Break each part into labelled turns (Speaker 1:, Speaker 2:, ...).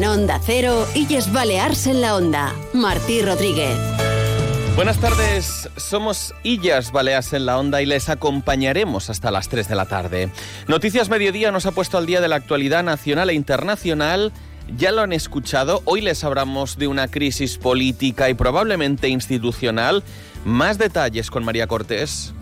Speaker 1: En Onda Cero, Illes Balears en la Onda. Martí Rodríguez.
Speaker 2: Buenas tardes, somos Illas Baleas en la Onda y les acompañaremos hasta las 3 de la tarde. Noticias Mediodía nos ha puesto al día de la actualidad nacional e internacional. Ya lo han escuchado, hoy les hablamos de una crisis política y probablemente institucional. Más detalles con María Cortés.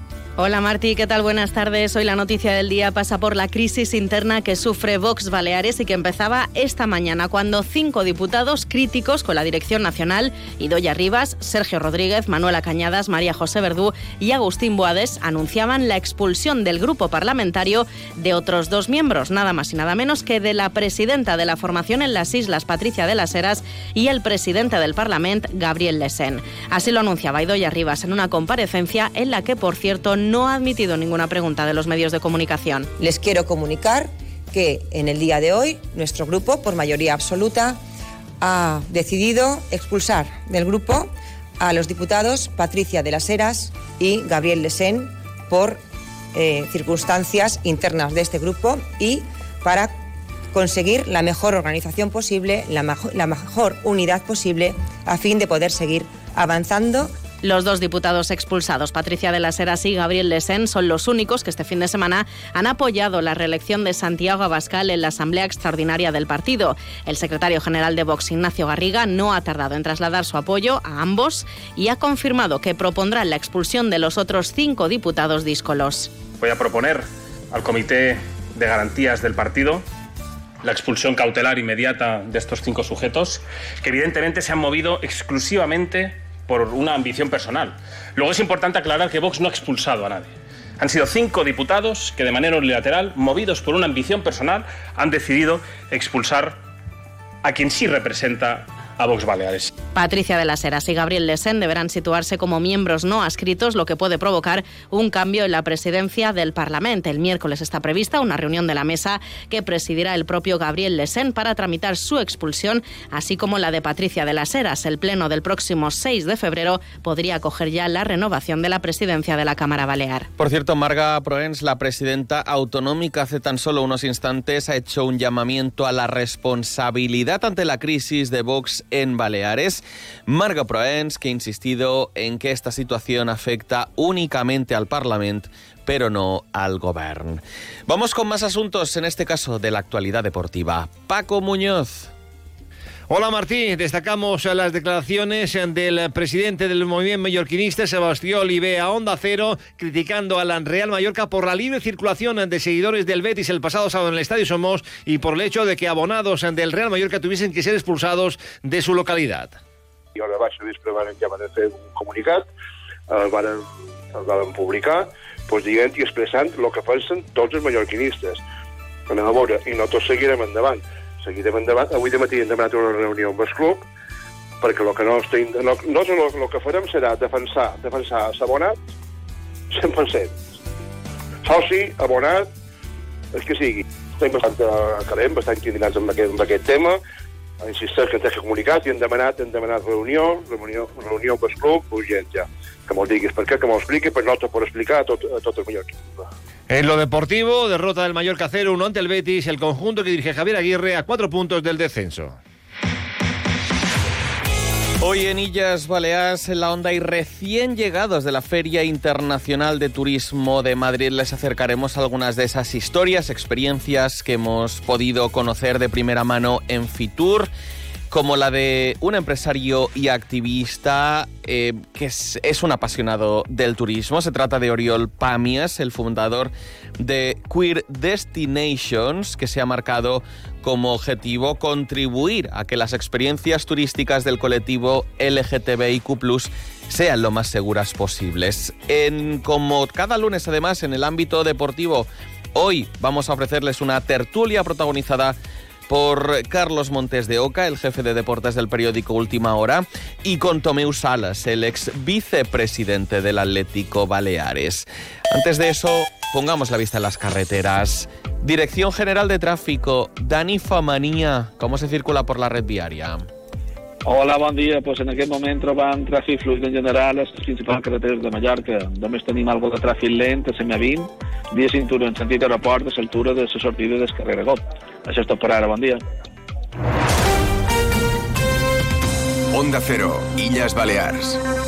Speaker 3: Hola Martí, ¿qué tal? Buenas tardes. Hoy la noticia del día pasa por la crisis interna que sufre Vox Baleares y que empezaba esta mañana cuando cinco diputados críticos con la dirección nacional, Idoya Rivas, Sergio Rodríguez, Manuela Cañadas, María José Verdú y Agustín Boades anunciaban la expulsión del grupo parlamentario de otros dos miembros, nada más y nada menos que de la presidenta de la formación en las islas, Patricia de las Heras, y el presidente del Parlamento, Gabriel Lesen. Así lo anunciaba Idoya Rivas en una comparecencia en la que, por cierto, no ha admitido ninguna pregunta de los medios de comunicación.
Speaker 4: Les quiero comunicar que en el día de hoy nuestro grupo, por mayoría absoluta, ha decidido expulsar del grupo a los diputados Patricia de las Heras y Gabriel Lesén por eh, circunstancias internas de este grupo y para conseguir la mejor organización posible, la, la mejor unidad posible, a fin de poder seguir avanzando
Speaker 3: los dos diputados expulsados, Patricia de las Heras y Gabriel Lesen, son los únicos que este fin de semana han apoyado la reelección de Santiago Abascal en la Asamblea Extraordinaria del partido. El secretario general de Vox, Ignacio Garriga, no ha tardado en trasladar su apoyo a ambos y ha confirmado que propondrá la expulsión de los otros cinco diputados díscolos.
Speaker 5: Voy a proponer al Comité de Garantías del partido la expulsión cautelar inmediata de estos cinco sujetos, que evidentemente se han movido exclusivamente por una ambición personal. Luego es importante aclarar que Vox no ha expulsado a nadie. Han sido cinco diputados que de manera unilateral, movidos por una ambición personal, han decidido expulsar a quien sí representa a Vox Baleares.
Speaker 3: Patricia de las Heras y Gabriel Lesen deberán situarse como miembros no adscritos, lo que puede provocar un cambio en la presidencia del Parlamento. El miércoles está prevista una reunión de la mesa que presidirá el propio Gabriel Lesen para tramitar su expulsión, así como la de Patricia de las Heras. El pleno del próximo 6 de febrero podría acoger ya la renovación de la presidencia de la Cámara Balear.
Speaker 2: Por cierto, Marga Proens, la presidenta autonómica, hace tan solo unos instantes ha hecho un llamamiento a la responsabilidad ante la crisis de Vox en Baleares. Marga Proens, que ha insistido en que esta situación afecta únicamente al Parlamento pero no al gobierno. Vamos con más asuntos, en este caso de la actualidad deportiva. Paco Muñoz.
Speaker 6: Hola Martí, destacamos las declaraciones del presidente del movimiento mallorquinista, Sebastián Olive, a Onda Cero, criticando a la Real Mallorca por la libre circulación de seguidores del Betis el pasado sábado en el Estadio Somos y por el hecho de que abonados del Real Mallorca tuviesen que ser expulsados de su localidad.
Speaker 7: I hora baixa vespre van, ja van fer un comunicat, el van, el van publicar, doncs dient i expressant el que pensen tots els mallorquinistes. Anem a veure, i no tots seguirem endavant seguirem endavant. Avui de matí hem demanat una reunió amb el club perquè el que no estem, no, no, el, el que farem serà defensar, defensar s'abonat 100%. Soci, abonat, el que sigui. Estem bastant eh, calent, bastant indignats amb aquest, amb aquest tema, insisteix que ens deixa comunicat i hem demanat, hem demanat reunió, reunió, reunió amb el club, urgent ja. Que m'ho diguis per què, que m'ho expliqui, però no te por explicar a tot, a tot el millor equip.
Speaker 6: En lo deportivo, derrota del Mallorca 0-1 ante el Betis, el conjunto que dirige Javier Aguirre a cuatro puntos del descenso.
Speaker 2: Hoy en Illas Baleares, en la onda y recién llegados de la Feria Internacional de Turismo de Madrid, les acercaremos algunas de esas historias, experiencias que hemos podido conocer de primera mano en Fitur como la de un empresario y activista eh, que es, un apasionado del turismo. Se trata de Oriol Pamias, el fundador de Queer Destinations, que se ha marcado como objetivo contribuir a que las experiencias turísticas del colectivo LGTBIQ sean lo más seguras posibles. En, como cada lunes, además, en el ámbito deportivo, hoy vamos a ofrecerles una tertulia protagonizada por Carlos Montes de Oca, el jefe de deportes del periódico Última Hora, y con Tomeu Salas, el ex vicepresidente del Atlético Baleares. Antes de eso, pongamos la vista en las carreteras. Dirección General de Tráfico, Dani Famanía, ¿cómo se circula por la red viaria?
Speaker 8: Hola, bon dia. Pues en aquest moment trobam tràfic fluid en general a les principals carreteres de Mallorca. Només tenim alguna de tràfic lent a CM20, via cintura en sentit aeroport a l'altura de la sortida del carrer Got. Això és tot per ara. Bon dia.
Speaker 9: Onda Cero, Illes Balears.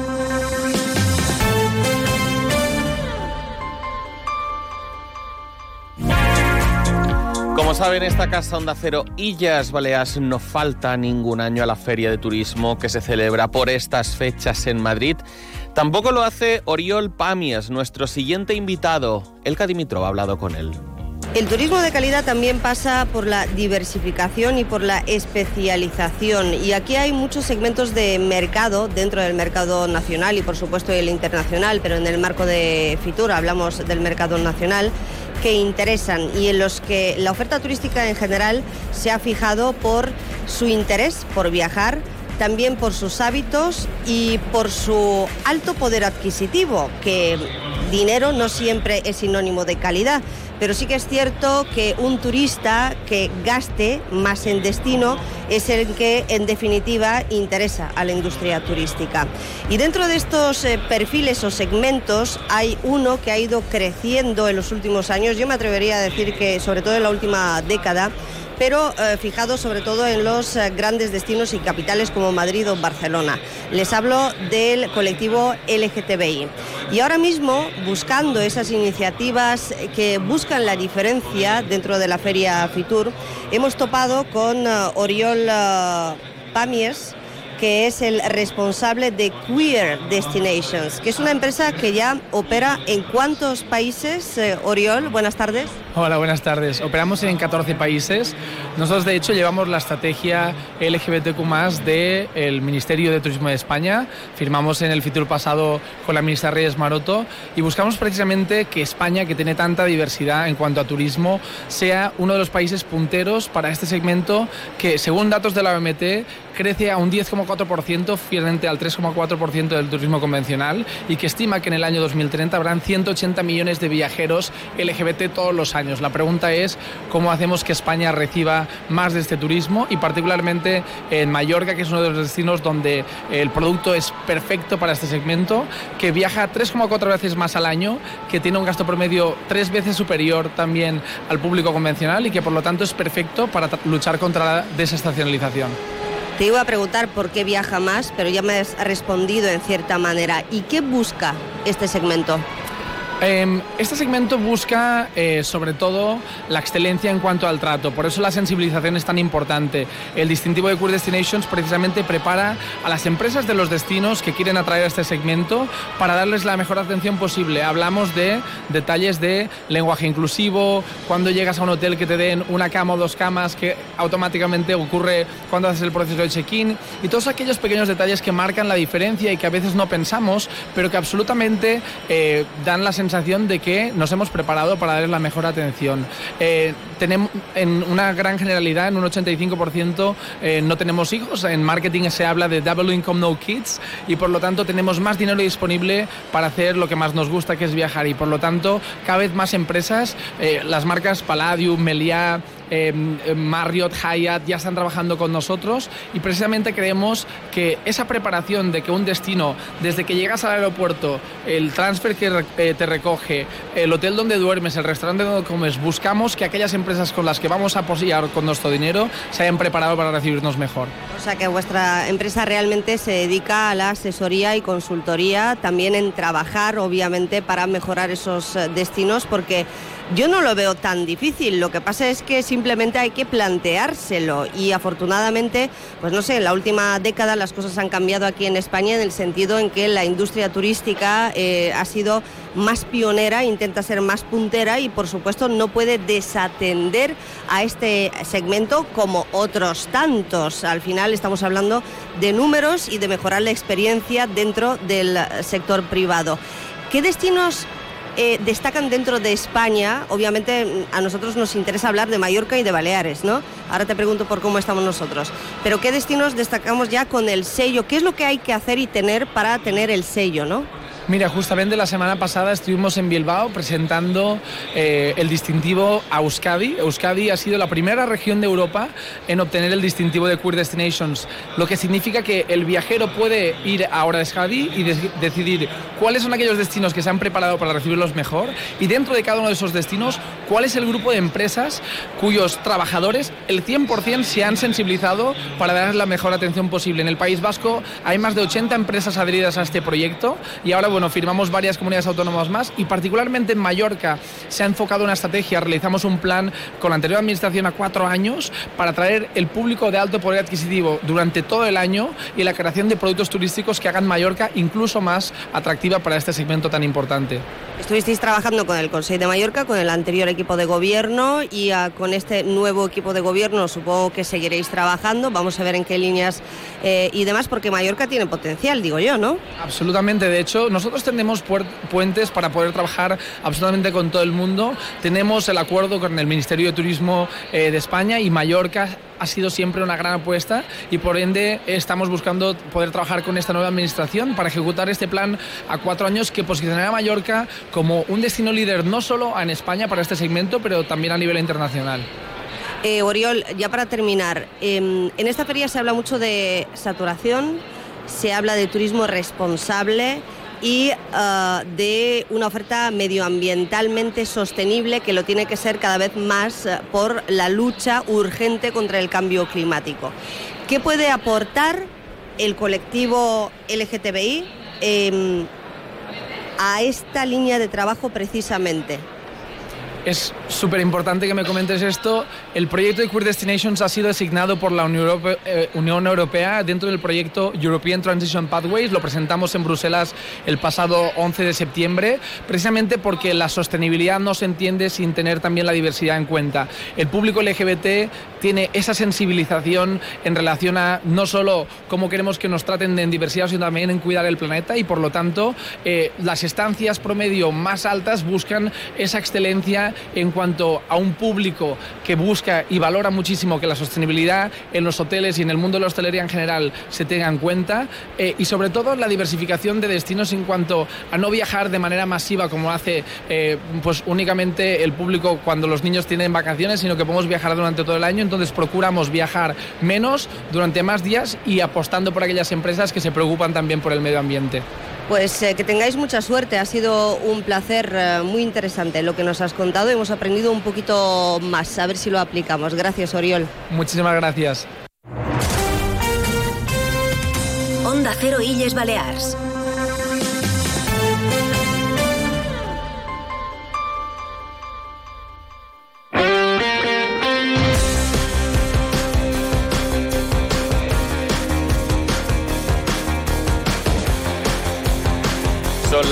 Speaker 2: Como saben, esta casa Onda Cero Illas Baleares no falta ningún año a la Feria de Turismo que se celebra por estas fechas en Madrid. Tampoco lo hace Oriol Pamias, nuestro siguiente invitado. El Dimitrov ha hablado con él.
Speaker 10: El turismo de calidad también pasa por la diversificación y por la especialización. Y aquí hay muchos segmentos de mercado dentro del mercado nacional y por supuesto el internacional, pero en el marco de Fitur hablamos del mercado nacional que interesan y en los que la oferta turística en general se ha fijado por su interés por viajar, también por sus hábitos y por su alto poder adquisitivo, que dinero no siempre es sinónimo de calidad, pero sí que es cierto que un turista que gaste más en destino es el que en definitiva interesa a la industria turística. Y dentro de estos eh, perfiles o segmentos hay uno que ha ido creciendo en los últimos años, yo me atrevería a decir que sobre todo en la última década, pero eh, fijado sobre todo en los eh, grandes destinos y capitales como Madrid o Barcelona. Les hablo del colectivo LGTBI. Y ahora mismo, buscando esas iniciativas que buscan la diferencia dentro de la feria Fitur, hemos topado con eh, Oriol Pamies, que es el responsable de Queer Destinations, que es una empresa que ya opera en cuántos países. Oriol, buenas tardes.
Speaker 11: Hola, buenas tardes. Operamos en 14 países. Nosotros, de hecho, llevamos la estrategia LGBTQ del Ministerio de Turismo de España. Firmamos en el futuro pasado con la ministra Reyes Maroto y buscamos precisamente que España, que tiene tanta diversidad en cuanto a turismo, sea uno de los países punteros para este segmento que, según datos de la OMT, crece a un 10,4 4% frente al 3,4% del turismo convencional y que estima que en el año 2030 habrán 180 millones de viajeros LGBT todos los años. La pregunta es cómo hacemos que España reciba más de este turismo y particularmente en Mallorca, que es uno de los destinos donde el producto es perfecto para este segmento, que viaja 3,4 veces más al año, que tiene un gasto promedio tres veces superior también al público convencional y que por lo tanto es perfecto para luchar contra la desestacionalización.
Speaker 10: Te iba a preguntar por qué viaja más, pero ya me has respondido en cierta manera. ¿Y qué busca este segmento?
Speaker 11: Em, este segmento busca eh, sobre todo la excelencia en cuanto al trato, por eso la sensibilización es tan importante. El distintivo de Queer Destinations precisamente prepara a las empresas de los destinos que quieren atraer a este segmento para darles la mejor atención posible. Hablamos de detalles de lenguaje inclusivo, cuando llegas a un hotel que te den una cama o dos camas, que automáticamente ocurre cuando haces el proceso de check-in, y todos aquellos pequeños detalles que marcan la diferencia y que a veces no pensamos, pero que absolutamente eh, dan la sensación de que nos hemos preparado para darles la mejor atención. Eh, tenemos en una gran generalidad, en un 85% eh, no tenemos hijos. En marketing se habla de double income no kids y por lo tanto tenemos más dinero disponible para hacer lo que más nos gusta, que es viajar. Y por lo tanto, cada vez más empresas, eh, las marcas Palladium, Meliá, Em, Marriott, Hyatt ya están trabajando con nosotros y precisamente creemos que esa preparación de que un destino, desde que llegas al aeropuerto, el transfer que eh, te recoge, el hotel donde duermes, el restaurante donde comes, buscamos que aquellas empresas con las que vamos a apoyar con nuestro dinero se hayan preparado para recibirnos mejor.
Speaker 10: O sea que vuestra empresa realmente se dedica a la asesoría y consultoría, también en trabajar, obviamente, para mejorar esos eh, destinos, porque yo no lo veo tan difícil, lo que pasa es que simplemente hay que planteárselo y afortunadamente, pues no sé, en la última década las cosas han cambiado aquí en España en el sentido en que la industria turística eh, ha sido más pionera, intenta ser más puntera y por supuesto no puede desatender a este segmento como otros tantos. Al final estamos hablando de números y de mejorar la experiencia dentro del sector privado. ¿Qué destinos eh, destacan dentro de España. Obviamente a nosotros nos interesa hablar de Mallorca y de Baleares, ¿no? Ahora te pregunto por cómo estamos nosotros. Pero ¿qué destinos destacamos ya con el sello? ¿Qué es lo que hay que hacer y tener para tener el sello, ¿no?
Speaker 11: Mira, justamente la semana pasada estuvimos en Bilbao presentando eh, el distintivo Euskadi. Euskadi ha sido la primera región de Europa en obtener el distintivo de Queer Destinations, lo que significa que el viajero puede ir ahora a Euskadi y decidir cuáles son aquellos destinos que se han preparado para recibirlos mejor y dentro de cada uno de esos destinos cuál es el grupo de empresas cuyos trabajadores el 100% se han sensibilizado para dar la mejor atención posible. En el País Vasco hay más de 80 empresas adheridas a este proyecto y ahora bueno, firmamos varias comunidades autónomas más y particularmente en Mallorca se ha enfocado una estrategia, realizamos un plan con la anterior administración a cuatro años para atraer el público de alto poder adquisitivo durante todo el año y la creación de productos turísticos que hagan Mallorca incluso más atractiva para este segmento tan importante.
Speaker 10: Estuvisteis trabajando con el Consejo de Mallorca, con el anterior equipo de gobierno y ah, con este nuevo equipo de gobierno supongo que seguiréis trabajando. Vamos a ver en qué líneas eh, y demás, porque Mallorca tiene potencial, digo yo, ¿no?
Speaker 11: Absolutamente. De hecho, nosotros tenemos puentes para poder trabajar absolutamente con todo el mundo. Tenemos el acuerdo con el Ministerio de Turismo eh, de España y Mallorca ha sido siempre una gran apuesta y por ende estamos buscando poder trabajar con esta nueva administración para ejecutar este plan a cuatro años que posicionará a Mallorca como un destino líder no solo en España para este segmento, pero también a nivel internacional.
Speaker 10: Eh, Oriol, ya para terminar, em, en esta feria se habla mucho de saturación, se habla de turismo responsable y uh, de una oferta medioambientalmente sostenible que lo tiene que ser cada vez más uh, por la lucha urgente contra el cambio climático. ¿Qué puede aportar el colectivo LGTBI eh, a esta línea de trabajo precisamente?
Speaker 11: Es súper importante que me comentes esto. El proyecto de Queer Destinations ha sido designado por la eh, Unión Europea, dentro del proyecto European Transition Pathways. Lo presentamos en Bruselas el pasado 11 de septiembre, precisamente porque la sostenibilidad no se entiende sin tener también la diversidad en cuenta. El público LGBT tiene esa sensibilización en relación a no solo cómo queremos que nos traten en diversidad, sino también en cuidar el planeta y por lo tanto eh, las estancias promedio más altas buscan esa excelencia en cuanto a un público que busca y valora muchísimo que la sostenibilidad en los hoteles y en el mundo de la hostelería en general se tenga en cuenta eh, y sobre todo la diversificación de destinos en cuanto a no viajar de manera masiva como hace eh, pues únicamente el público cuando los niños tienen vacaciones, sino que podemos viajar durante todo el año, entonces procuramos viajar menos durante más días y apostando por aquellas empresas que se preocupan también por el medio ambiente.
Speaker 10: Pues eh, que tengáis mucha suerte, ha sido un placer eh, muy interesante lo que nos has contado, hemos aprendido un poquito más, a ver si lo aplicamos. Gracias, Oriol.
Speaker 11: Muchísimas gracias.
Speaker 1: Onda Cero Illes Balears.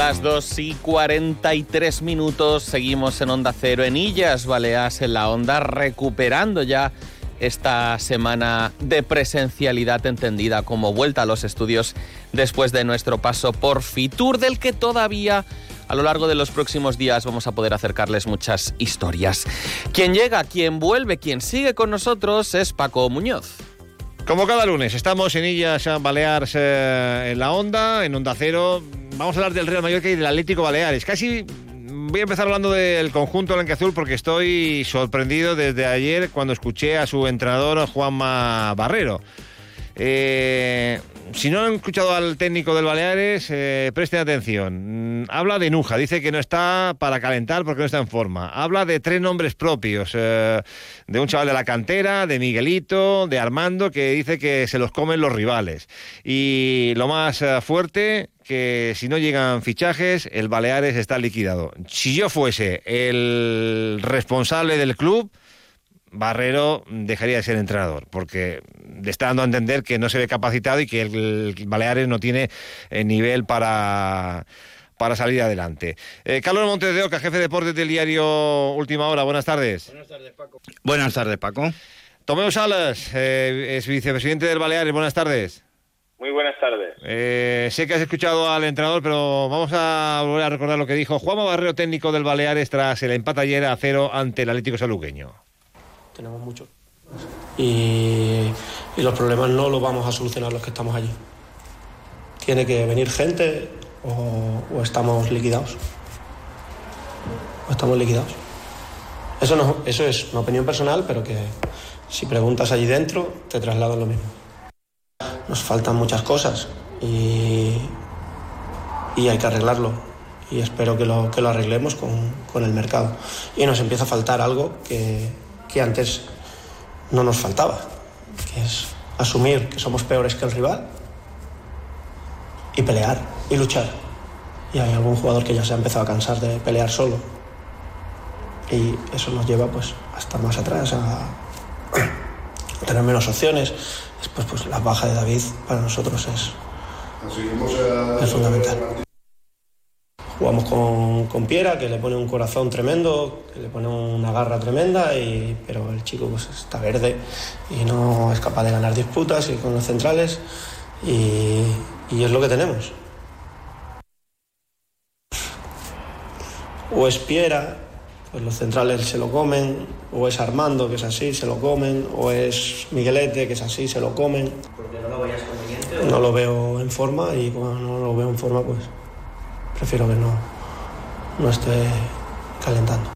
Speaker 2: Las 2 y 43 minutos, seguimos en Onda Cero en Illas Baleas en la Onda, recuperando ya esta semana de presencialidad entendida como vuelta a los estudios después de nuestro paso por Fitur, del que todavía a lo largo de los próximos días vamos a poder acercarles muchas historias. Quien llega, quien vuelve, quien sigue con nosotros es Paco Muñoz.
Speaker 6: Como cada lunes, estamos en Illas Baleares eh, en la Onda, en Onda Cero. Vamos a hablar del Real Mallorca y del Atlético Baleares. Casi voy a empezar hablando del conjunto blanqueazul porque estoy sorprendido desde ayer cuando escuché a su entrenador Juanma Barrero. Eh, si no han escuchado al técnico del Baleares, eh, presten atención. Mm, habla de Nuja, dice que no está para calentar porque no está en forma. Habla de tres nombres propios, eh, de un chaval de la cantera, de Miguelito, de Armando, que dice que se los comen los rivales. Y lo más eh, fuerte, que si no llegan fichajes, el Baleares está liquidado. Si yo fuese el responsable del club, Barrero dejaría de ser entrenador, porque está dando a entender que no se ve capacitado y que el, Baleares no tiene eh, nivel para para salir adelante. Eh, Carlos Montes de Oca, jefe de deportes del diario Última Hora. Buenas tardes.
Speaker 12: Buenas tardes, Paco. Buenas tardes, Paco.
Speaker 6: Tomeo Salas, eh, es vicepresidente del Baleares. Buenas tardes.
Speaker 12: Muy buenas tardes.
Speaker 6: Eh, sé que has escuchado al entrenador, pero vamos a volver a recordar lo que dijo Juanma Barrero, técnico del Baleares, tras el empate ayer a cero ante el Atlético Saluqueño.
Speaker 13: Tenemos mucho. Y, los problemas no los vamos a solucionar los que estamos allí. Tiene que venir gente o, o estamos liquidados. O estamos liquidados. Eso, no, eso es una opinión personal, pero que si preguntas allí dentro, te trasladan lo mismo. Nos faltan muchas cosas y, y hay que arreglarlo. Y espero que lo, que lo arreglemos con, con el mercado. Y nos empieza a faltar algo que, que antes no nos faltaba, que es asumir que somos peores que el rival y pelear y luchar. Y hay algún jugador que ya se ha empezado a cansar de pelear solo. Y eso nos lleva pues a estar más atrás, a, tener menos opciones. Después pues la baja de David para nosotros es, es fundamental. Jugamos con, con Piera, que le pone un corazón tremendo, que le pone una garra tremenda, y, pero el chico pues, está verde y no es capaz de ganar disputas y con los centrales, y, y es lo que tenemos. O es Piera, pues los centrales se lo comen, o es Armando, que es así, se lo comen, o es Miguelete, que es así, se lo comen.
Speaker 14: ¿Porque no lo veías conveniente?
Speaker 13: No lo veo en forma y cuando no lo veo en forma, pues prefiero que no, no esté calentando.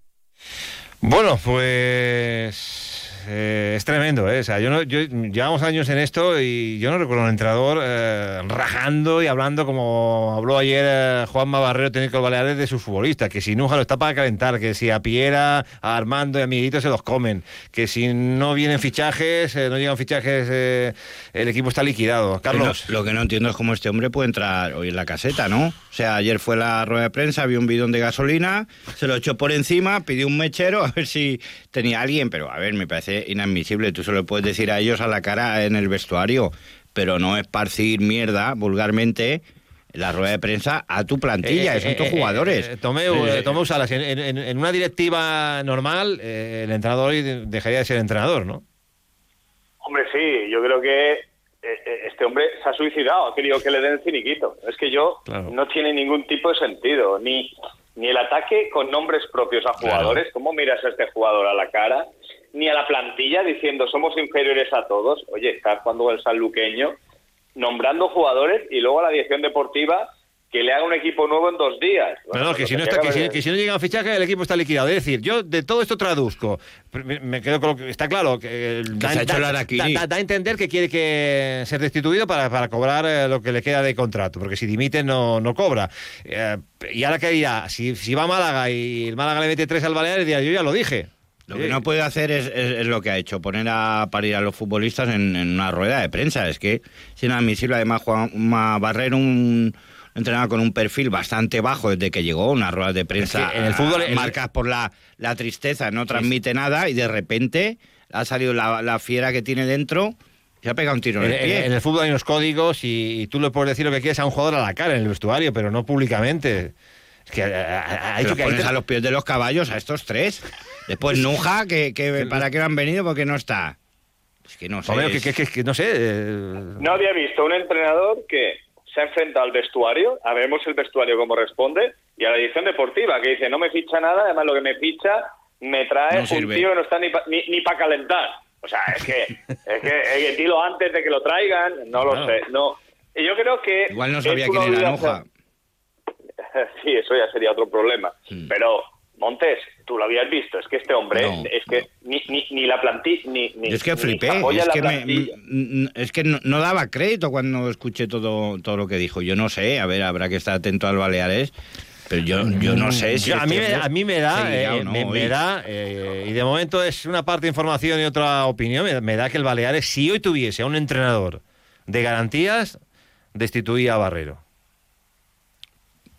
Speaker 6: Bueno, pues eh, es tremendo, ¿eh? O sea, yo no, yo, llevamos años en esto y yo no recuerdo un entrenador eh, rajando y hablando como habló ayer eh, Juanma Barrero, técnico del Baleares, de sus futbolistas, que si Nuja lo está para calentar, que si a Piera, a Armando y a Miguelito se los comen, que si no vienen fichajes, eh, no llegan fichajes, eh, el equipo está liquidado. Carlos.
Speaker 15: Lo, lo que no entiendo es cómo este hombre puede entrar hoy en la caseta, ¿no? O sea, ayer fue la rueda de prensa, vio un bidón de gasolina, se lo echó por encima, pidió un mechero a ver si tenía alguien, pero a ver, me parece inadmisible. Tú se lo puedes decir a ellos a la cara en el vestuario, pero no esparcir mierda vulgarmente en la rueda de prensa a tu plantilla,
Speaker 6: Eh,
Speaker 15: son
Speaker 6: eh,
Speaker 15: tus
Speaker 6: eh,
Speaker 15: jugadores.
Speaker 6: eh, Tomeu, Tomeu Salas, en, en- en una directiva normal, eh, el entrenador hoy de- dejaría de ser entrenador, ¿no?
Speaker 12: Hombre, sí, yo creo que este hombre se ha suicidado, ha querido que le den finiquito. Es que yo
Speaker 6: Claro.
Speaker 12: no tiene ningún tipo de sentido, ni, ni el ataque con nombres propios a jugadores, cómo miras a este jugador a la cara, ni a la plantilla diciendo somos inferiores a todos. Oye, está jugando el sanluqueño, nombrando jugadores y luego a la dirección deportiva que le haga un equipo nuevo en dos días.
Speaker 6: No, no, que si no,
Speaker 12: se
Speaker 6: está, que, si, que no llegan fichajes, el equipo está liquidado. Es decir, yo de todo esto traduzco. Me, me quedo con lo que está claro. Que, eh,
Speaker 15: se ha hecho el araquiri.
Speaker 6: da- da- da a entender que quiere que ser destituido para, para cobrar eh, lo que le queda de contrato, porque si dimite no, no cobra. Eh, y ahora que dirá, si, si va a Málaga y el Málaga le mete tres al Baleares, dirá, yo ya lo dije.
Speaker 15: Lo que no puede hacer es, es- es lo que ha hecho, poner a parir a los futbolistas en, en una rueda de prensa. Es que es inadmisible. Además, Juanma Barrero, un entrenador con un perfil bastante bajo desde que llegó, unas ruedas de prensa
Speaker 6: que en el fútbol- el-
Speaker 15: marcadas por la, la tristeza, no transmite nada y de repente ha salido la, la fiera que tiene dentro y ha pegado un tiro en,
Speaker 6: En,
Speaker 15: el pie.
Speaker 6: en- en el fútbol hay unos códigos y, y tú le puedes decir lo que quieres a un jugador a la cara en el vestuario, pero no públicamente. Que eh, ha, ha-
Speaker 15: los
Speaker 6: que hay tres-
Speaker 15: a los pies de los caballos a estos tres. Después Nuja, que, que para qué no han venido porque no está. Es que no sé.
Speaker 6: Tomeo, que,
Speaker 15: es-
Speaker 6: que- que- que no sé. eh,
Speaker 12: No había visto un entrenador que se ha enfrentado al vestuario, a vemos el vestuario cómo responde, y a la edición deportiva, que dice, no me ficha nada, además lo que me ficha me trae
Speaker 15: No
Speaker 12: un tío que no está ni para ni, para calentar. O sea, es que, es que eh, dilo antes de que lo traigan, no lo sé. no Y yo creo que...
Speaker 15: Igual no sabía quién era Nuja.
Speaker 12: sí, eso ya sería otro problema.
Speaker 15: Hmm.
Speaker 12: Pero, Montes, tú lo habías visto, es que este hombre,
Speaker 15: No,
Speaker 12: es que ni, ni, ni la plantilla, ni, ni,
Speaker 15: Yo es que flipé, es que, me-
Speaker 12: plantilla.
Speaker 15: es que no, no daba crédito cuando escuché todo, todo lo que dijo. Yo no sé, a ver, habrá que estar atento al Baleares, pero yo, yo no sé si...
Speaker 6: Yo- a, mí me, a mí me da, eh, me, da eh, y de momento es una parte de información y otra opinión, me, me da que el Baleares, si hoy tuviese a un entrenador de garantías, destituía a Barrero.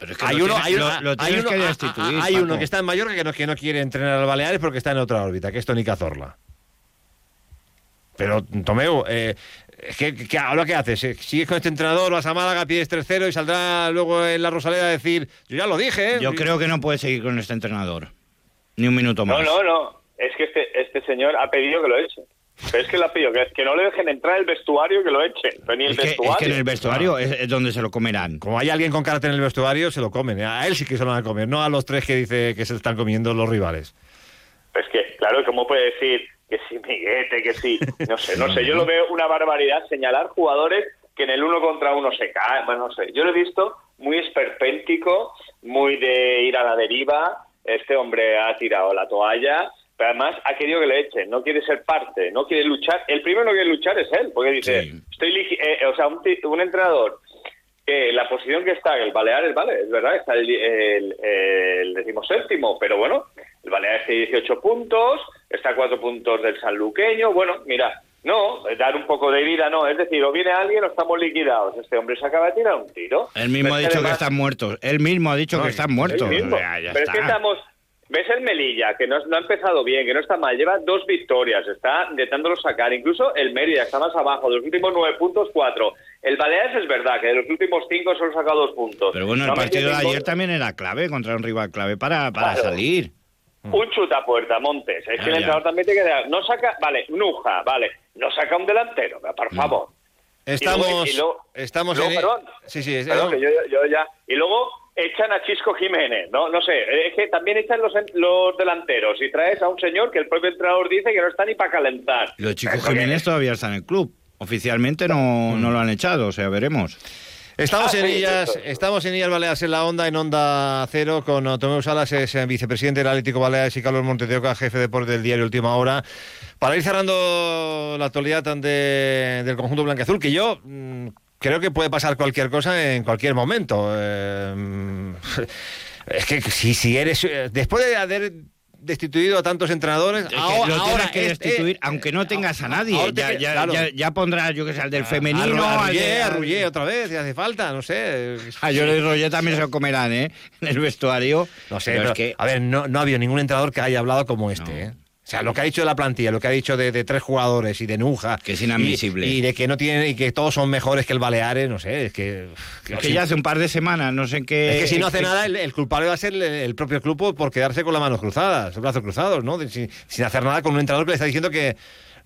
Speaker 15: Pero es que
Speaker 6: hay uno,
Speaker 15: tienes-
Speaker 6: hay,
Speaker 15: lo-
Speaker 6: uno-
Speaker 15: lo
Speaker 6: hay
Speaker 15: tienes
Speaker 6: uno-
Speaker 15: que
Speaker 6: a- a-
Speaker 15: destituir,
Speaker 6: hay uno
Speaker 15: Paco.
Speaker 6: que está en Mallorca que no, que no quiere entrenar al Baleares porque está en otra órbita, que es Tony Cazorla. Pero, Tomeu, eh, que ahora qué haces? Eh, ¿Sigues con este entrenador, vas a Málaga, pides 3-0 y saldrá luego en la Rosaleda a decir, yo ya lo dije, ¿eh?
Speaker 15: Yo creo que no puede seguir con este entrenador. Ni un minuto más.
Speaker 12: No, no, no. Es que este, este señor ha pedido que lo eche. Pero es que la pillo, que, que no le dejen entrar el vestuario, que lo echen. Pero ni el
Speaker 15: Es que,
Speaker 12: vestuario.
Speaker 15: es que en el vestuario es, es donde se lo comerán.
Speaker 6: Como hay alguien con carácter en el vestuario, se lo comen. A él sí que se lo van a comer, no a los tres que dice que se están comiendo los rivales.
Speaker 12: Es que, claro, ¿cómo puede decir que sí, Miguete, que sí? No sé, no sé. Yo lo veo una barbaridad señalar jugadores que en el uno contra uno se caen. Bueno, no sé. Yo lo he visto muy esperpéntico, muy de ir a la deriva. Este hombre ha tirado la toalla, pero además ha querido que le echen. No quiere ser parte, no quiere luchar. El primero que quiere luchar es él, porque dice, estoy ligi- eh, o sea, un, entrenador que la posición que está, el Baleares, vale, es verdad, está el, el, el decimoséptimo, pero bueno, el Baleares tiene 18 puntos, está a 4 puntos del sanluqueño, bueno, mira, no, dar un poco de vida no, es decir, o viene alguien o estamos liquidados. Este hombre se acaba de tirar un tiro.
Speaker 15: Él mismo
Speaker 12: Pero
Speaker 15: ha dicho que están muertos. Él mismo ha dicho que están muertos.
Speaker 12: él mismo.
Speaker 15: O sea, ya
Speaker 12: Pero es que
Speaker 15: está.
Speaker 12: estamos. ¿Ves el Melilla? Que no, no ha empezado bien, que no está mal. Lleva dos victorias, está intentándolo sacar. Incluso el Mérida está más abajo. De los últimos nueve puntos, cuatro. El Baleares es verdad que de los últimos cinco solo ha sacado dos puntos.
Speaker 15: Pero bueno, el
Speaker 12: No
Speaker 15: partido de ayer también era clave contra un rival clave para, para
Speaker 12: Claro.
Speaker 15: salir.
Speaker 12: Un chutapuerta, Montes. Es
Speaker 15: Ah,
Speaker 12: que el
Speaker 15: ya.
Speaker 12: entrenador también tiene que dar. No saca. Vale, Nuja, vale. No saca un delantero, por favor.
Speaker 6: Estamos,
Speaker 12: Y luego- y luego-
Speaker 6: estamos
Speaker 12: luego,
Speaker 6: en...
Speaker 12: perdón.
Speaker 6: Sí, sí, es-
Speaker 12: Perdón, que yo, yo ya. Y luego echan a Chisco Jiménez, ¿no? No sé, es que también echan los, los delanteros y traes a un señor que el propio entrenador dice que no está ni para calentar.
Speaker 15: Los
Speaker 12: que-
Speaker 15: Jiménez todavía están en el club. Oficialmente no, no lo han echado, o sea, veremos.
Speaker 6: Estamos
Speaker 12: Ah,
Speaker 6: en
Speaker 12: sí,
Speaker 6: ellas, estamos en ellas Baleares en la onda, en onda cero, con Tomeu Salas, es eh, vicepresidente del Atlético Baleares y Carlos Montes de Oca, jefe de deporte del diario Última Hora. Para ir cerrando la actualidad ante- del conjunto blanqueazul, que yo mm, creo que puede pasar cualquier cosa en cualquier momento. Eh, es que si, si eres. eh, Después de haber destituido a tantos entrenadores,
Speaker 15: que
Speaker 6: ahora,
Speaker 15: lo tienes que
Speaker 6: este-
Speaker 15: destituir, aunque no tengas a nadie. Ya, ya,
Speaker 6: claro.
Speaker 15: ya, ya pondrás, yo que sé, al del
Speaker 6: A-
Speaker 15: femenino.
Speaker 6: a,
Speaker 15: de-
Speaker 6: Rullé, a Rullé otra vez, si hace falta, no sé.
Speaker 15: A Jordi Roger también se lo comerán, ¿eh? En el vestuario.
Speaker 6: No sé,
Speaker 15: Pero
Speaker 6: pero,
Speaker 15: es que-
Speaker 6: a ver, no, no ha habido ningún entrenador que haya hablado como este, ¿eh? O sea, lo que ha dicho de la plantilla, lo que ha dicho de, de tres jugadores y de Nuja.
Speaker 15: Que es inadmisible.
Speaker 6: Y, y de que no tienen, y que todos son mejores que el Baleares, no sé, es que.
Speaker 15: Es que ya hace un par de semanas, no sé en qué.
Speaker 6: Es que si no hace nada, el, el culpable va a ser el, el propio club por- quedarse con las manos cruzadas, los brazos cruzados, ¿no? De- sin, sin hacer nada con un entrenador que le está diciendo que,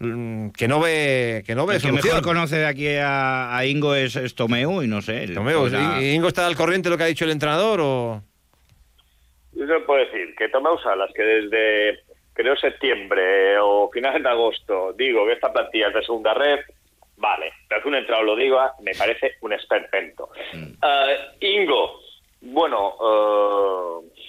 Speaker 6: mm, que no ve que no ve
Speaker 15: El que mejor conoce de aquí a, a Ingo es, es Tomeu y no sé. el-
Speaker 6: Tomeu, ¿y- ¿Ingo está al corriente de lo que ha dicho el entrenador o...?
Speaker 12: Yo te puedo decir que Tomeu Salas, que desde creo septiembre o finales de agosto digo que esta plantilla es de segunda red, vale, pero que un entrenador lo diga me parece un esperpento. Eh, Ingo, bueno, eh,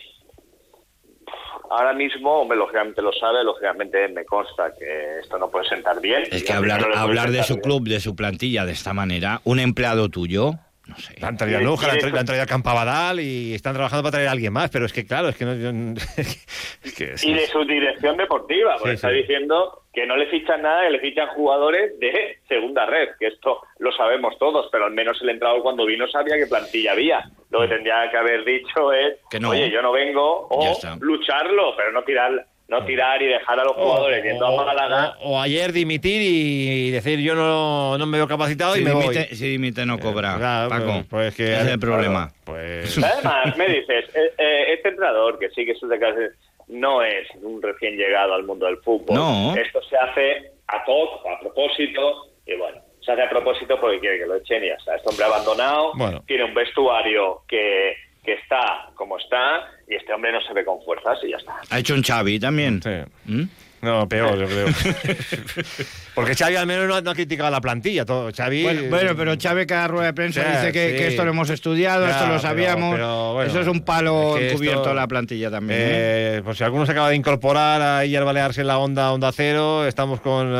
Speaker 12: ahora mismo, hombre, lógicamente lo sabe, lógicamente me consta que esto no puede sentar bien.
Speaker 15: Es que hablar,
Speaker 12: no
Speaker 15: hablar de su
Speaker 12: bien.
Speaker 15: club, de su plantilla de esta manera, un empleado tuyo, no sé.
Speaker 6: Le han traído a
Speaker 12: y
Speaker 6: le han
Speaker 12: de-
Speaker 6: traído, le han traído a Campabadal y están trabajando para traer a alguien más, pero es que claro, es que no... yo- es que-
Speaker 12: y de su dirección deportiva, porque
Speaker 6: Sí,
Speaker 12: está
Speaker 6: sí.
Speaker 12: diciendo que no le fichan nada, que le fichan jugadores de segunda red, que esto lo sabemos todos, pero al menos el entrenador cuando vino sabía qué plantilla había. Lo que tendría que haber dicho es,
Speaker 15: Que no.
Speaker 12: oye, yo no vengo, o lucharlo, pero no tirar no tirar y dejar a los jugadores yendo a Málaga.
Speaker 6: o- o ayer dimitir y decir yo no, no me veo capacitado
Speaker 15: Si
Speaker 6: y me
Speaker 15: dimite,
Speaker 6: voy.
Speaker 15: si dimite no cobra,
Speaker 6: claro,
Speaker 15: Paco.
Speaker 6: pues- pues que-
Speaker 15: Ese es el problema.
Speaker 6: Pues...
Speaker 12: Además, me dices, eh, eh, este entrenador, que sí que es de clase, no es un recién llegado al mundo del fútbol.
Speaker 15: No.
Speaker 12: Esto se hace a todo, a propósito, y bueno, se hace a propósito porque quiere que lo echen y ya está. Este hombre abandonado,
Speaker 6: Bueno.
Speaker 12: tiene un vestuario que, que está como está, y este hombre no se ve con fuerzas y ya está.
Speaker 15: Ha hecho un Xavi también.
Speaker 6: Sí.
Speaker 15: ¿Mm?
Speaker 6: No, peor, yo creo. Porque Xavi al menos no, ha- no ha criticado la plantilla. Todo. Xavi,
Speaker 15: Bueno, bueno, pero Xavi cada rueda de prensa
Speaker 6: Sí,
Speaker 15: dice que,
Speaker 6: sí.
Speaker 15: que esto lo hemos estudiado,
Speaker 6: Ya,
Speaker 15: esto lo sabíamos.
Speaker 6: pero bueno,
Speaker 15: Eso es un palo
Speaker 6: es que
Speaker 15: encubierto
Speaker 6: esto-
Speaker 15: a la plantilla también. ¿eh?
Speaker 6: Eh, pues si alguno se acaba de incorporar a Iyer Baleares en la onda Onda Cero, estamos con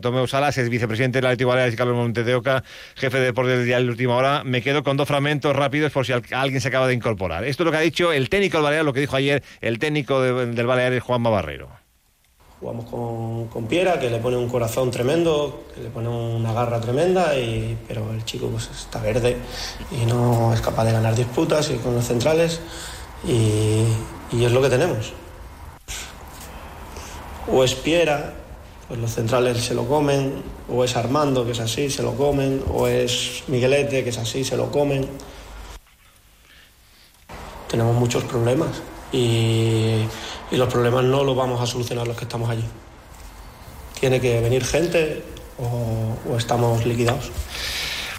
Speaker 6: Tomeu Salas, es vicepresidente del Atlético Baleares y Carlos Montes de Oca, jefe de deportes del diario Última Hora. Me quedo con dos fragmentos rápidos por si al- alguien se acaba de incorporar. Esto es lo que ha dicho el técnico del Baleares, lo que dijo ayer el técnico de- del Baleares, Juan Barrero.
Speaker 13: Jugamos con, con Piera, que le pone un corazón tremendo, que le pone una garra tremenda, y, pero el chico pues, está verde y no es capaz de ganar disputas y con los centrales, y, y es lo que tenemos. O es Piera, pues los centrales se lo comen, o es Armando, que es así, se lo comen, o es Miguelete, que es así, se lo comen. Tenemos muchos problemas y, y los problemas no los vamos a solucionar los que estamos allí. tiene que venir gente o, o estamos liquidados.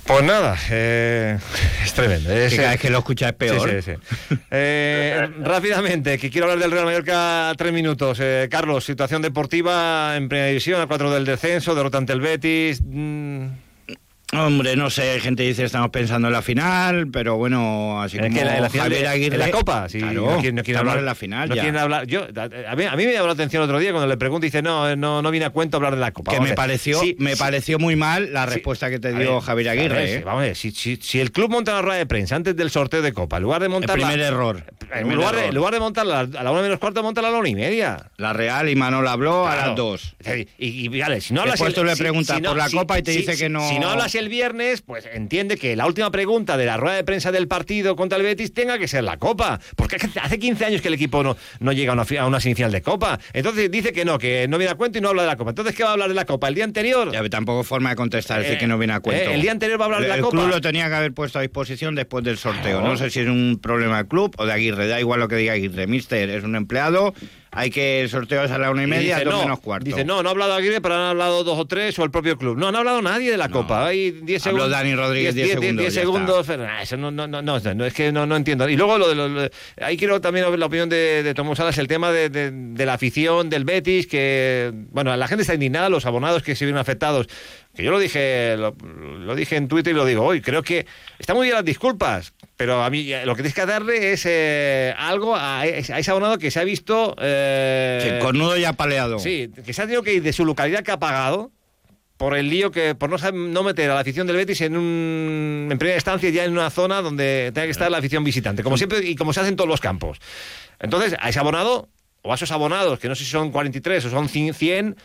Speaker 6: Pues nada, eh, es tremendo. Es,
Speaker 15: Que cada vez que lo escuchas es peor.
Speaker 6: Sí, sí, sí. Eh, rápidamente, que quiero hablar del Real Mallorca tres minutos. Eh, Carlos, situación deportiva en primera división, a cuatro del descenso, derrota ante el Betis. mm,
Speaker 15: Hombre, no sé, gente dice estamos pensando en la final, pero bueno, así
Speaker 6: Es
Speaker 15: como
Speaker 6: que la, la final
Speaker 15: Javier
Speaker 6: de-
Speaker 15: Aguirre...
Speaker 6: en la Copa, sí,
Speaker 15: claro,
Speaker 6: no quieren, no quieren
Speaker 15: estamos
Speaker 6: hablar
Speaker 15: en la final
Speaker 6: no
Speaker 15: ya.
Speaker 6: quieren hablar. Yo, a, mí, a mí me llamó la atención otro día cuando le pregunto y dice, no, no, no viene a cuento hablar de la Copa.
Speaker 15: Que
Speaker 6: Vamos
Speaker 15: me pareció,
Speaker 6: sí,
Speaker 15: me
Speaker 6: sí,
Speaker 15: pareció muy mal la respuesta que te dio
Speaker 6: ver,
Speaker 15: Javier
Speaker 6: a
Speaker 15: Aguirre.
Speaker 6: ver,
Speaker 15: ¿eh?
Speaker 6: Vamos a ver, si, si- si el club monta una rueda de prensa antes del sorteo de Copa, en lugar de
Speaker 15: El
Speaker 6: montar
Speaker 15: primer error.
Speaker 6: en lugar, de,
Speaker 15: error.
Speaker 6: en lugar de montarla a la una menos cuarto, montarla a la una y media.
Speaker 15: La Real y Manol habló a las dos.
Speaker 6: Y, y, vale, si no hablas
Speaker 15: Después
Speaker 6: el-
Speaker 15: tú le preguntas
Speaker 6: si
Speaker 15: por la Copa y te dice que no-
Speaker 6: Si no hablas el viernes, pues entiende que la última pregunta de la rueda de prensa del partido contra el Betis tenga que ser la Copa. Porque hace 15 años que el equipo no, no llega a una, a una semifinal de Copa. Entonces dice que no, que no viene a cuento y no habla de la Copa. Entonces, ¿qué va a hablar de la Copa? ¿El día anterior?
Speaker 15: Ya, tampoco forma de contestar, decir
Speaker 6: Eh,
Speaker 15: que no viene a cuento.
Speaker 6: eh, el día anterior va a hablar de la
Speaker 15: el
Speaker 6: Copa.
Speaker 15: club lo tenía que haber puesto a disposición después del sorteo. No sé si es un problema del club o de Aguirre. Da igual lo que diga Aguirre. Mister es un empleado. Hay que el sorteo es a la una y
Speaker 6: Y
Speaker 15: media,
Speaker 6: dice,
Speaker 15: dos
Speaker 6: no,
Speaker 15: menos cuarto.
Speaker 6: Dice, no, no ha hablado Aguirre, pero han hablado dos o tres o el propio club. No, no ha hablado nadie de la Copa. Hay 10
Speaker 15: Habló
Speaker 6: segundos.
Speaker 15: Dani Rodríguez 10 segundos,
Speaker 6: 10
Speaker 15: ya
Speaker 6: segundos. nah, eso no, no, no, no, es que no, no entiendo. Y luego lo de lo- lo- ahí quiero también la opinión de, de Salas, el tema de, de- de la afición del Betis, que, bueno, la gente está indignada, los abonados que se vieron afectados. Que yo lo dije, lo, lo dije en Twitter y lo digo hoy. Creo que está muy bien las disculpas, pero a mí eh, lo que tienes que darle es eh, algo a, ese- a ese abonado que se ha visto. eh,
Speaker 15: Sí, cornudo y apaleado.
Speaker 6: Sí, que se ha tenido que ir de su localidad que ha pagado por el lío que por no, no meter a la afición del Betis en un en primera instancia ya en una zona donde tenga que estar la afición visitante, como siempre y como se hace en todos los campos. Entonces, a ese abonado o a esos abonados, que no sé si son 43 o son 100,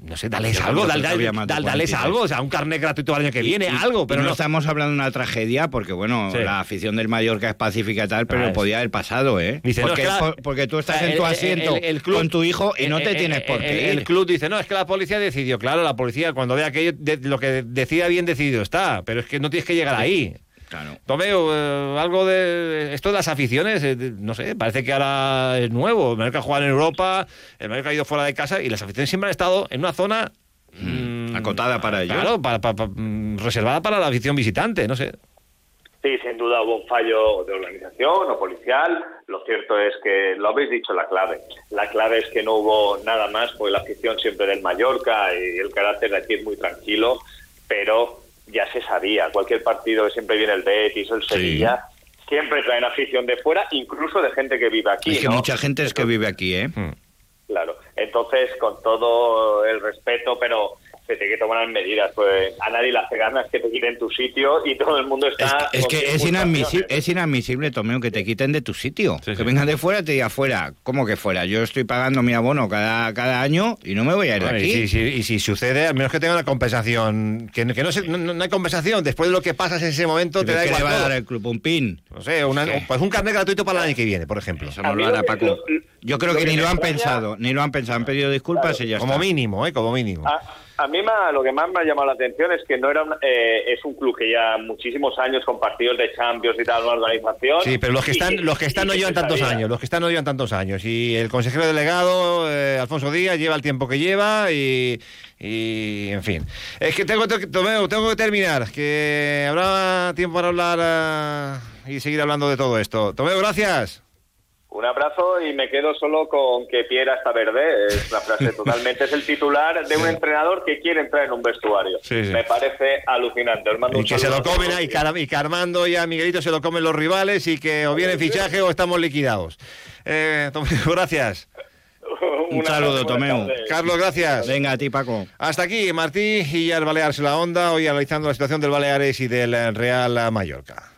Speaker 6: no sé, dales algo, dale- dales
Speaker 15: 43.
Speaker 6: algo, o sea, un carnet gratuito el año que viene,
Speaker 15: y-
Speaker 6: algo, pero
Speaker 15: no,
Speaker 6: no,
Speaker 15: estamos hablando de una tragedia porque, bueno,
Speaker 6: Sí.
Speaker 15: la afición del Mallorca es pacífica y tal, pero
Speaker 6: Ah,
Speaker 15: podía haber pasado, ¿eh?
Speaker 6: Dice, no,
Speaker 15: porque,
Speaker 6: es que la-
Speaker 15: por- porque tú estás en
Speaker 6: El-
Speaker 15: tu asiento
Speaker 6: el- el club-
Speaker 15: con tu hijo y no te
Speaker 6: el-
Speaker 15: tienes por qué
Speaker 6: el,
Speaker 15: ir.
Speaker 6: el club dice, no, es que la policía decidió. Claro, la policía cuando ve aquello, de- lo que decida bien decidido está, pero es que no tienes que llegar ahí.
Speaker 15: Claro.
Speaker 6: Tomeo, eh, algo de esto de las aficiones, eh, no sé, parece que ahora es nuevo. El Mallorca juega en Europa, el Mallorca ha ido fuera de casa y las aficiones siempre han estado en una zona mm,
Speaker 15: Acotada para ellos.
Speaker 6: Claro, para- para- para- mm, reservada para la afición visitante, no sé.
Speaker 12: Sí, sin duda hubo un fallo de organización o policial. Lo cierto es que lo habéis dicho la clave. La clave es que no hubo nada más, porque la afición siempre del Mallorca y el carácter de aquí es muy tranquilo, pero ya se sabía. Cualquier partido que siempre viene el Betis o el Sevilla, siempre traen afición de fuera, incluso de gente que vive aquí.
Speaker 15: es que
Speaker 12: ¿no?
Speaker 15: mucha gente es que vive aquí, ¿eh?
Speaker 12: Claro. Entonces, con todo el respeto, pero se tiene que tomar medidas. Pues a nadie le hace ganas que te quiten tu sitio y todo el mundo está.
Speaker 15: Es que es inadmisible, es inadmisible, Tomeo, que te quiten de tu sitio. Que vengan de fuera y te diga fuera. ¿Cómo que fuera? Yo estoy pagando mi abono cada, cada año y no me voy a ir de
Speaker 6: Bueno,
Speaker 15: aquí.
Speaker 6: y, si, si- y si sucede, al menos que tenga una compensación. Que, que no, se- no, no hay compensación. Después de lo que pasas en ese momento, te
Speaker 15: ¿Pero
Speaker 6: da igual.
Speaker 15: le va a dar el club? ¿Un pin?
Speaker 6: No sé, una- pues un carnet gratuito para el año que viene, por ejemplo.
Speaker 15: Eso no lo hará Paco. Yo creo que
Speaker 12: que
Speaker 15: ni lo han
Speaker 12: extraña-
Speaker 15: pensado, ni lo han pensado. Han pedido disculpas y ya
Speaker 6: Como
Speaker 15: está.
Speaker 6: mínimo, ¿eh? Como mínimo.
Speaker 12: A, a mí ma- lo que más me ha llamado la atención es que no era un- eh, es un club que ya muchísimos años con partidos de Champions y tal, una organización.
Speaker 6: Sí, pero los que
Speaker 12: y
Speaker 6: están, los que están no llevan tantos años, los que están no llevan tantos años. Y el consejero delegado, eh, Alfonso Díaz, lleva el tiempo que lleva y, y, en fin. Es que tengo, tengo, tengo que terminar, que habrá tiempo para hablar ah, y seguir hablando de todo esto. Tomeo, gracias.
Speaker 12: Un abrazo y me quedo solo con que Piera está verde. Es una frase totalmente. Es el titular de un entrenador que quiere entrar en un vestuario.
Speaker 6: Sí, sí.
Speaker 12: Me parece alucinante.
Speaker 6: Y que se lo comen ahí, Car- y que Armando y a Miguelito se lo comen los rivales y que o viene fichaje o estamos liquidados. Eh, Tomeo, gracias.
Speaker 15: Un saludo, Tomeu.
Speaker 6: Carlos, gracias.
Speaker 15: Venga, a ti, Paco.
Speaker 6: Hasta aquí, Martí y el Baleares en la Onda, hoy analizando la situación del Baleares y del Real Mallorca.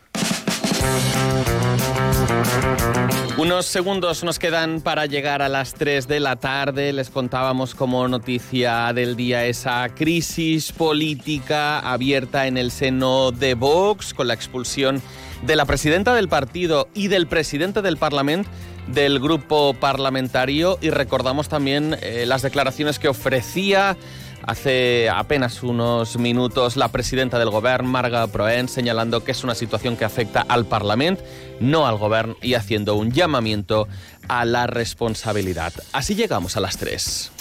Speaker 2: Unos segundos nos quedan para llegar a las 3 de la tarde. Les contábamos como noticia del día esa crisis política abierta en el seno de Vox con la expulsión de la presidenta del partido y del presidente del Parlamento del grupo parlamentario y recordamos también eh, las declaraciones que ofrecía hace apenas unos minutos la presidenta del Gobierno, Marga Proen, señalando que es una situación que afecta al Parlamento, no al Gobierno, y haciendo un llamamiento a la responsabilidad. Así llegamos a las 3.